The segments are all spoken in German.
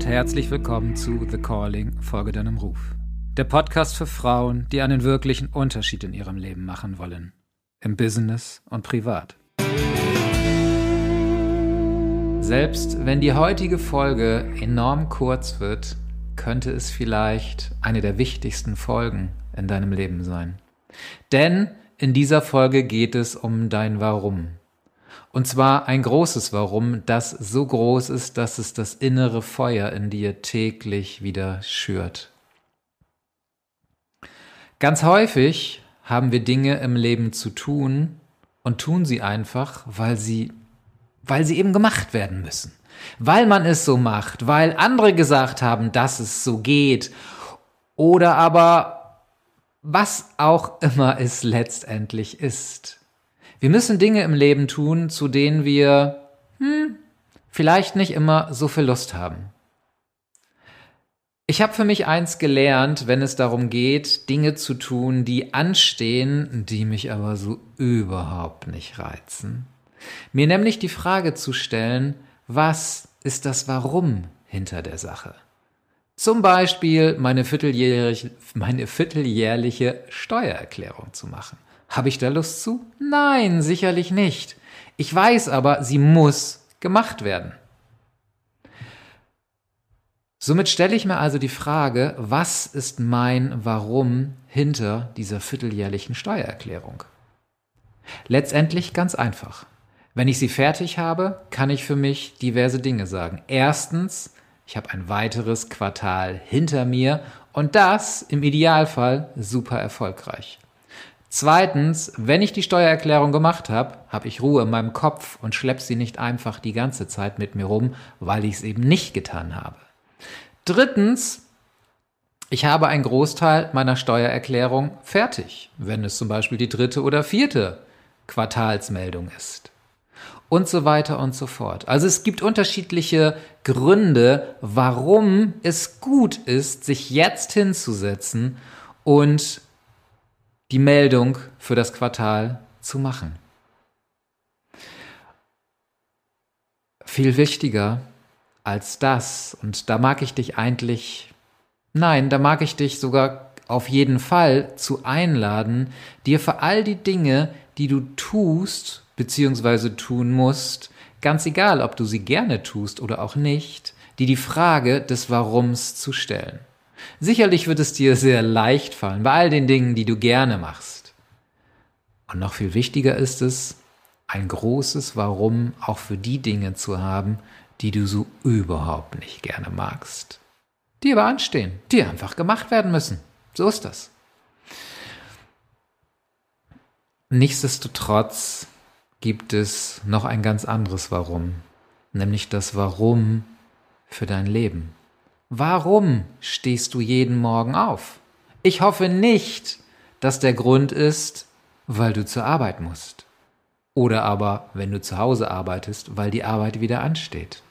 und herzlich willkommen zu The Calling, Folge deinem Ruf. Der Podcast für Frauen, die einen wirklichen Unterschied in ihrem Leben machen wollen. Im Business und privat. Selbst wenn die heutige Folge enorm kurz wird, könnte es vielleicht eine der wichtigsten Folgen in deinem Leben sein. Denn in dieser Folge geht es um dein Warum. Und zwar ein großes Warum, das so groß ist, dass es das innere Feuer in dir täglich wieder schürt. Ganz häufig haben wir Dinge im Leben zu tun und tun sie einfach, weil sie, weil sie eben gemacht werden müssen. Weil man es so macht, weil andere gesagt haben, dass es so geht. Oder aber was auch immer es letztendlich ist. Wir müssen Dinge im Leben tun, zu denen wir hm, vielleicht nicht immer so viel Lust haben. Ich habe für mich eins gelernt, wenn es darum geht, Dinge zu tun, die anstehen, die mich aber so überhaupt nicht reizen. Mir nämlich die Frage zu stellen, was ist das Warum hinter der Sache? Zum Beispiel meine vierteljährliche, meine vierteljährliche Steuererklärung zu machen. Habe ich da Lust zu? Nein, sicherlich nicht. Ich weiß aber, sie muss gemacht werden. Somit stelle ich mir also die Frage, was ist mein Warum hinter dieser vierteljährlichen Steuererklärung? Letztendlich ganz einfach. Wenn ich sie fertig habe, kann ich für mich diverse Dinge sagen. Erstens, ich habe ein weiteres Quartal hinter mir und das im Idealfall super erfolgreich. Zweitens, wenn ich die Steuererklärung gemacht habe, habe ich Ruhe in meinem Kopf und schlepp sie nicht einfach die ganze Zeit mit mir rum, weil ich es eben nicht getan habe. Drittens, ich habe einen Großteil meiner Steuererklärung fertig, wenn es zum Beispiel die dritte oder vierte Quartalsmeldung ist. Und so weiter und so fort. Also es gibt unterschiedliche Gründe, warum es gut ist, sich jetzt hinzusetzen und die Meldung für das Quartal zu machen. Viel wichtiger als das, und da mag ich dich eigentlich, nein, da mag ich dich sogar auf jeden Fall zu einladen, dir für all die Dinge, die du tust bzw. tun musst, ganz egal, ob du sie gerne tust oder auch nicht, die die Frage des Warums zu stellen. Sicherlich wird es dir sehr leicht fallen bei all den Dingen, die du gerne machst. Und noch viel wichtiger ist es, ein großes Warum auch für die Dinge zu haben, die du so überhaupt nicht gerne magst. Die aber anstehen, die einfach gemacht werden müssen. So ist das. Nichtsdestotrotz gibt es noch ein ganz anderes Warum, nämlich das Warum für dein Leben. Warum stehst du jeden Morgen auf? Ich hoffe nicht, dass der Grund ist, weil du zur Arbeit musst. Oder aber, wenn du zu Hause arbeitest, weil die Arbeit wieder ansteht.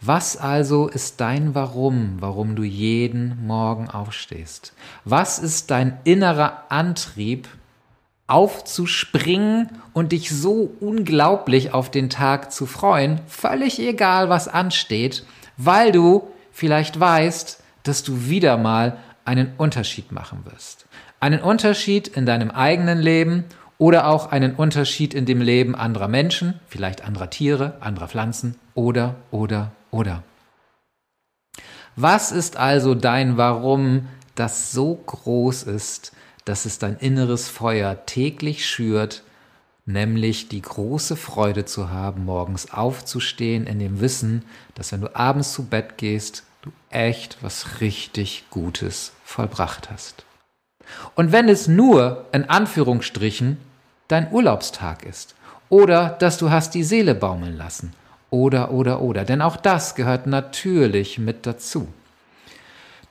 Was also ist dein Warum, warum du jeden Morgen aufstehst? Was ist dein innerer Antrieb, aufzuspringen und dich so unglaublich auf den Tag zu freuen, völlig egal, was ansteht, weil du vielleicht weißt, dass du wieder mal einen Unterschied machen wirst. Einen Unterschied in deinem eigenen Leben oder auch einen Unterschied in dem Leben anderer Menschen, vielleicht anderer Tiere, anderer Pflanzen oder, oder, oder. Was ist also dein Warum, das so groß ist, dass es dein inneres Feuer täglich schürt, nämlich die große Freude zu haben, morgens aufzustehen in dem Wissen, dass wenn du abends zu Bett gehst, du echt was richtig Gutes vollbracht hast. Und wenn es nur in Anführungsstrichen dein Urlaubstag ist oder dass du hast die Seele baumeln lassen oder oder oder, denn auch das gehört natürlich mit dazu.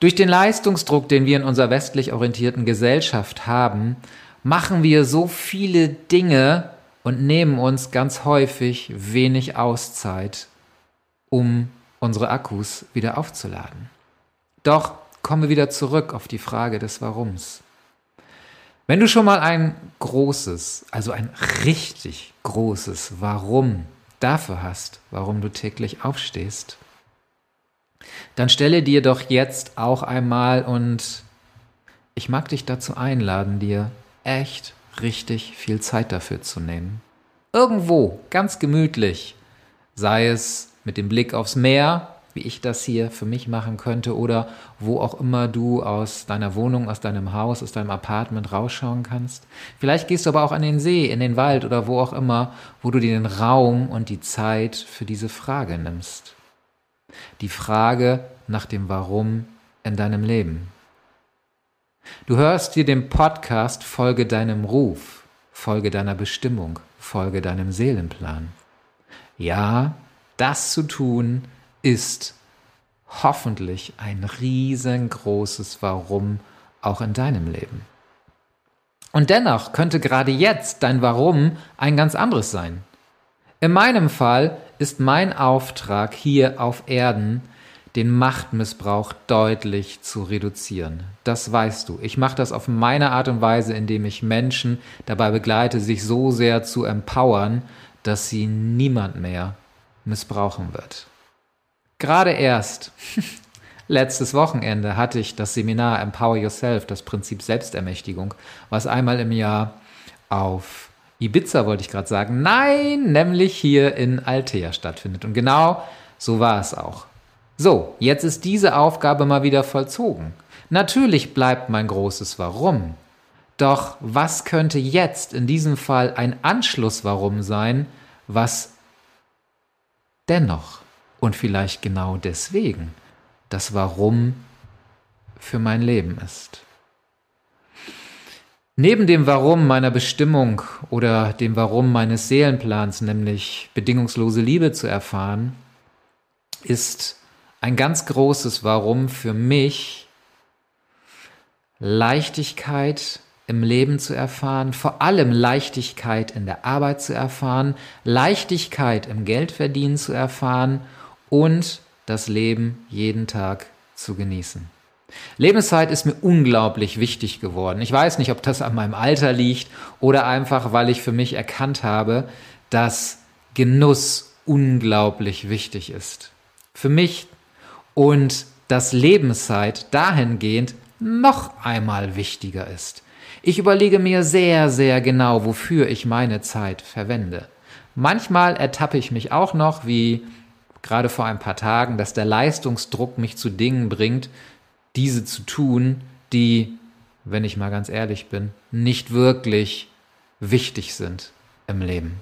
Durch den Leistungsdruck, den wir in unserer westlich orientierten Gesellschaft haben, machen wir so viele Dinge und nehmen uns ganz häufig wenig Auszeit, um unsere Akkus wieder aufzuladen. Doch kommen wir wieder zurück auf die Frage des Warums. Wenn du schon mal ein großes, also ein richtig großes Warum dafür hast, warum du täglich aufstehst, dann stelle dir doch jetzt auch einmal und ich mag dich dazu einladen, dir echt richtig viel Zeit dafür zu nehmen. Irgendwo, ganz gemütlich, sei es mit dem Blick aufs Meer, wie ich das hier für mich machen könnte, oder wo auch immer du aus deiner Wohnung, aus deinem Haus, aus deinem Apartment rausschauen kannst. Vielleicht gehst du aber auch an den See, in den Wald oder wo auch immer, wo du dir den Raum und die Zeit für diese Frage nimmst. Die Frage nach dem Warum in deinem Leben. Du hörst dir den Podcast Folge deinem Ruf, Folge deiner Bestimmung, Folge deinem Seelenplan. Ja, das zu tun ist hoffentlich ein riesengroßes Warum auch in deinem Leben. Und dennoch könnte gerade jetzt dein Warum ein ganz anderes sein. In meinem Fall ist mein Auftrag hier auf Erden, den Machtmissbrauch deutlich zu reduzieren. Das weißt du. Ich mache das auf meine Art und Weise, indem ich Menschen dabei begleite, sich so sehr zu empowern, dass sie niemand mehr missbrauchen wird. Gerade erst letztes Wochenende hatte ich das Seminar Empower Yourself, das Prinzip Selbstermächtigung, was einmal im Jahr auf Ibiza, wollte ich gerade sagen, nein, nämlich hier in Altea stattfindet. Und genau so war es auch. So, jetzt ist diese Aufgabe mal wieder vollzogen. Natürlich bleibt mein großes Warum. Doch was könnte jetzt in diesem Fall ein Anschluss-Warum sein, was dennoch und vielleicht genau deswegen das Warum für mein Leben ist? Neben dem Warum meiner Bestimmung oder dem Warum meines Seelenplans, nämlich bedingungslose Liebe zu erfahren, ist ein ganz großes Warum für mich, Leichtigkeit im Leben zu erfahren, vor allem Leichtigkeit in der Arbeit zu erfahren, Leichtigkeit im Geldverdienen zu erfahren und das Leben jeden Tag zu genießen. Lebenszeit ist mir unglaublich wichtig geworden. Ich weiß nicht, ob das an meinem Alter liegt oder einfach, weil ich für mich erkannt habe, dass Genuss unglaublich wichtig ist. Für mich und dass Lebenszeit dahingehend noch einmal wichtiger ist. Ich überlege mir sehr, sehr genau, wofür ich meine Zeit verwende. Manchmal ertappe ich mich auch noch, wie gerade vor ein paar Tagen, dass der Leistungsdruck mich zu Dingen bringt, diese zu tun, die, wenn ich mal ganz ehrlich bin, nicht wirklich wichtig sind im Leben.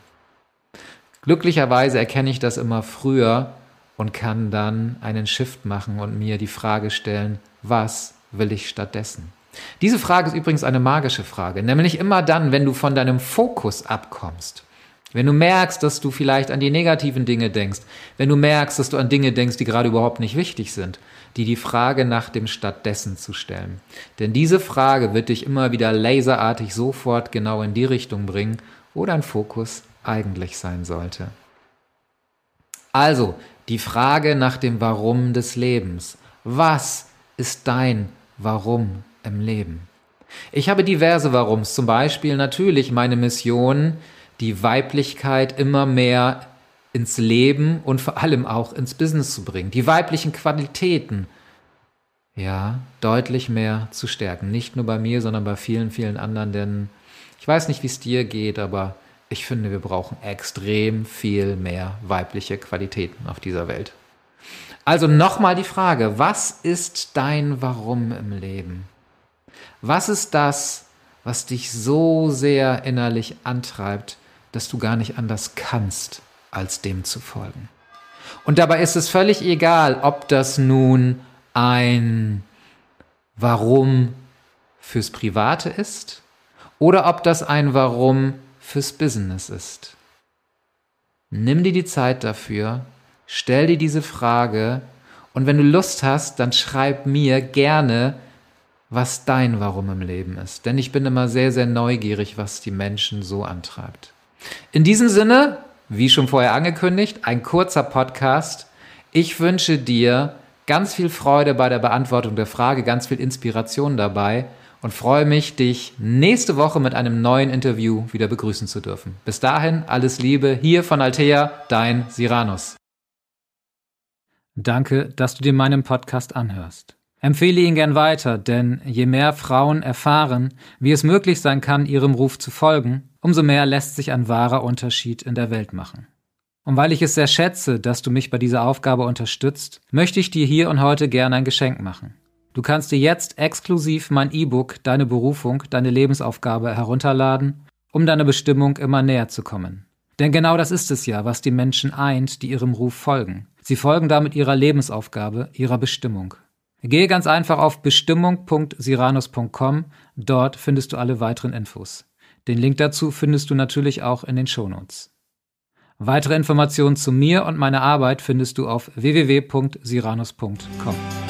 Glücklicherweise erkenne ich das immer früher und kann dann einen Shift machen und mir die Frage stellen, was will ich stattdessen? Diese Frage ist übrigens eine magische Frage, nämlich immer dann, wenn du von deinem Fokus abkommst. Wenn du merkst, dass du vielleicht an die negativen Dinge denkst, wenn du merkst, dass du an Dinge denkst, die gerade überhaupt nicht wichtig sind, die die Frage nach dem Stattdessen zu stellen. Denn diese Frage wird dich immer wieder laserartig sofort genau in die Richtung bringen, wo dein Fokus eigentlich sein sollte. Also, die Frage nach dem Warum des Lebens. Was ist dein Warum im Leben? Ich habe diverse Warums, zum Beispiel natürlich meine Mission, die Weiblichkeit immer mehr ins Leben und vor allem auch ins Business zu bringen, die weiblichen Qualitäten, ja, deutlich mehr zu stärken. Nicht nur bei mir, sondern bei vielen, vielen anderen, denn ich weiß nicht, wie es dir geht, aber ich finde, wir brauchen extrem viel mehr weibliche Qualitäten auf dieser Welt. Also nochmal die Frage, was ist dein Warum im Leben? Was ist das, was dich so sehr innerlich antreibt, dass du gar nicht anders kannst, als dem zu folgen? Und dabei ist es völlig egal, ob das nun ein Warum fürs Private ist oder ob das ein Warum fürs Business ist. Nimm dir die Zeit dafür, stell dir diese Frage und wenn du Lust hast, dann schreib mir gerne, was dein Warum im Leben ist. Denn ich bin immer sehr, sehr neugierig, was die Menschen so antreibt. In diesem Sinne, wie schon vorher angekündigt, ein kurzer Podcast. Ich wünsche dir ganz viel Freude bei der Beantwortung der Frage, ganz viel Inspiration dabei und freue mich, dich nächste Woche mit einem neuen Interview wieder begrüßen zu dürfen. Bis dahin, alles Liebe, hier von Altea, dein Siranus. Danke, dass du dir meinen Podcast anhörst. Empfehle ihn gern weiter, denn je mehr Frauen erfahren, wie es möglich sein kann, ihrem Ruf zu folgen, umso mehr lässt sich ein wahrer Unterschied in der Welt machen. Und weil ich es sehr schätze, dass du mich bei dieser Aufgabe unterstützt, möchte ich dir hier und heute gerne ein Geschenk machen. Du kannst dir jetzt exklusiv mein E-Book Deine Berufung, deine Lebensaufgabe herunterladen, um deiner Bestimmung immer näher zu kommen. Denn genau das ist es ja, was die Menschen eint, die ihrem Ruf folgen. Sie folgen damit ihrer Lebensaufgabe, ihrer Bestimmung. Gehe ganz einfach auf bestimmung.siranus.com. Dort findest du alle weiteren Infos. Den Link dazu findest du natürlich auch in den Shownotes. Weitere Informationen zu mir und meiner Arbeit findest du auf www.siranus.com.